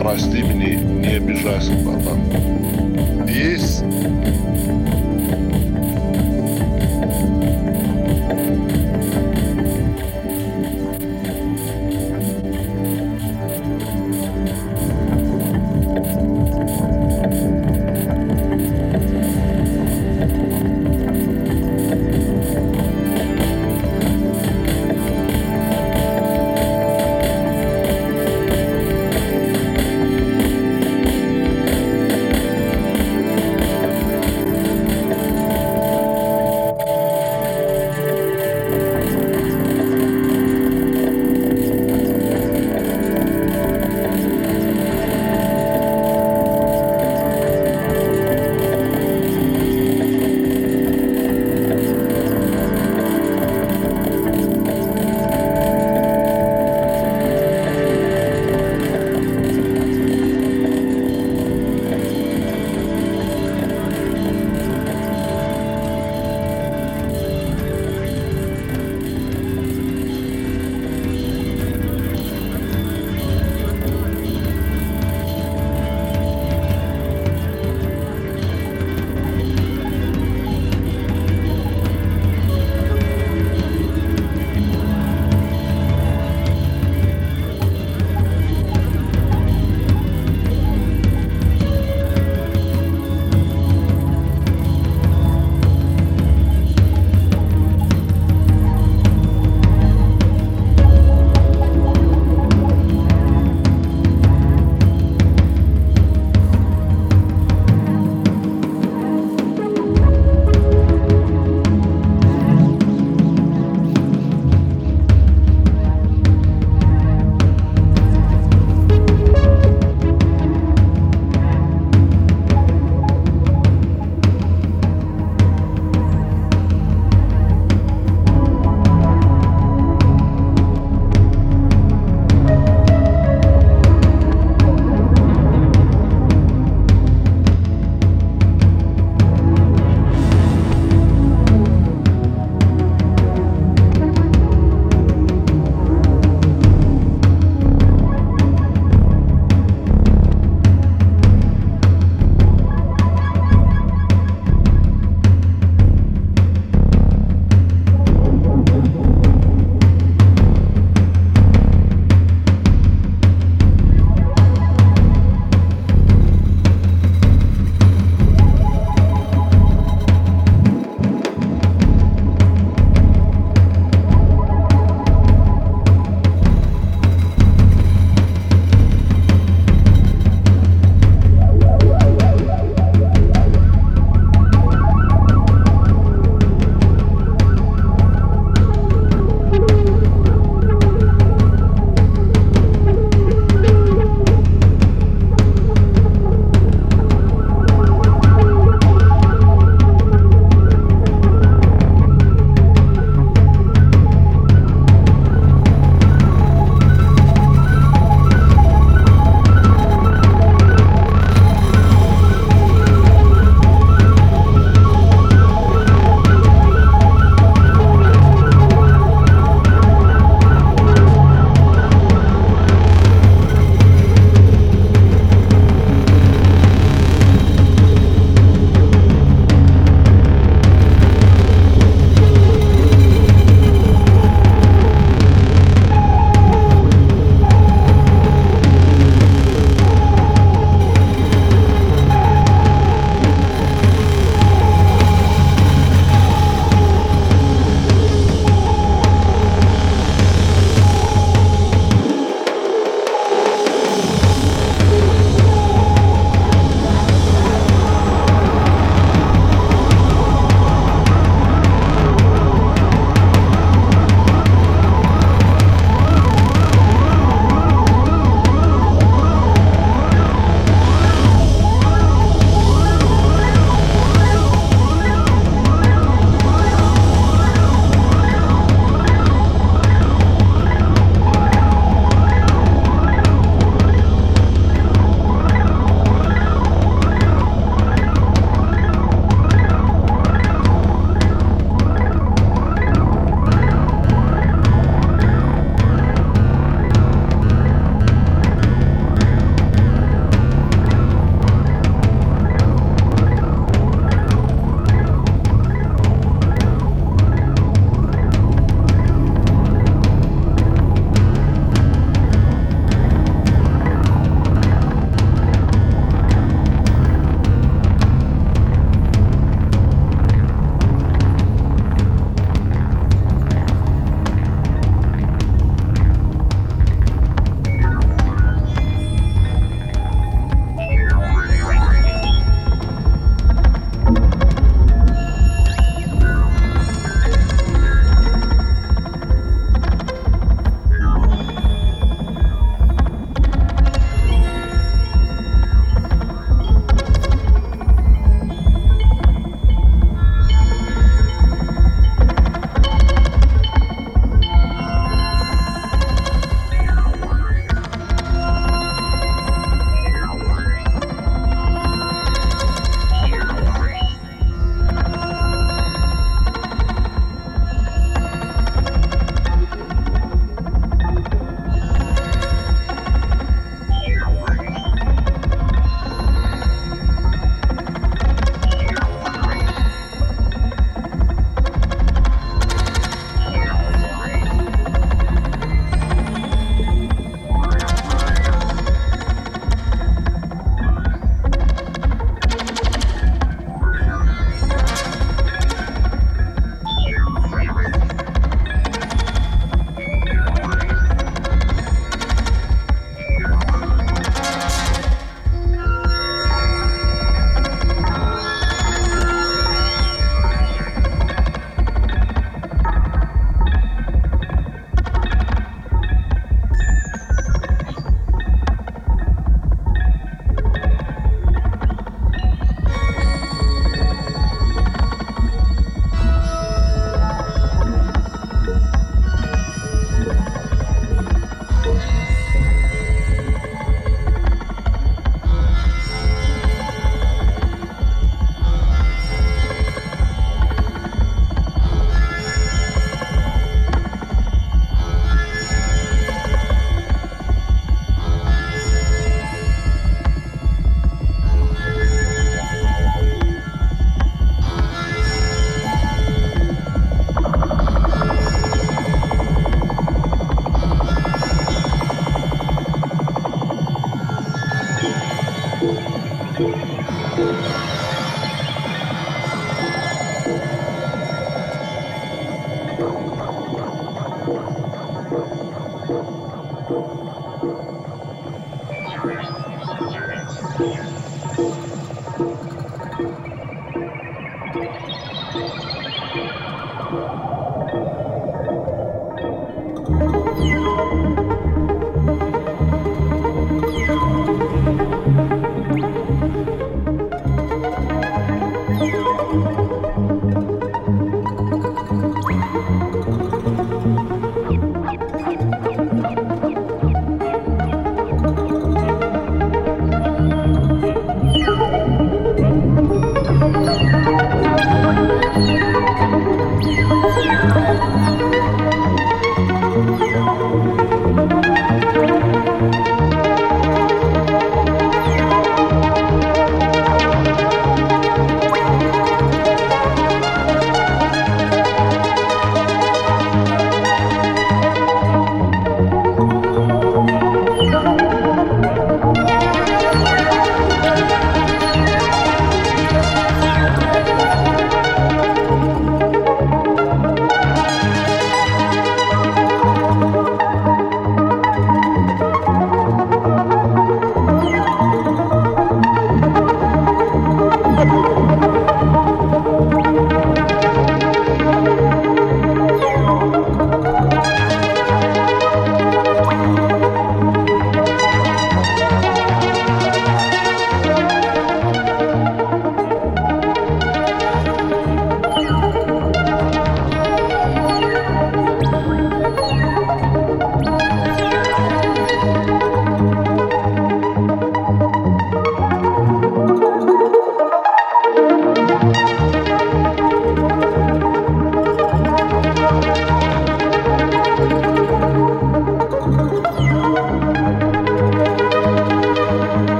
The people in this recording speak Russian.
прости меня, не обижайся, братан. Есть?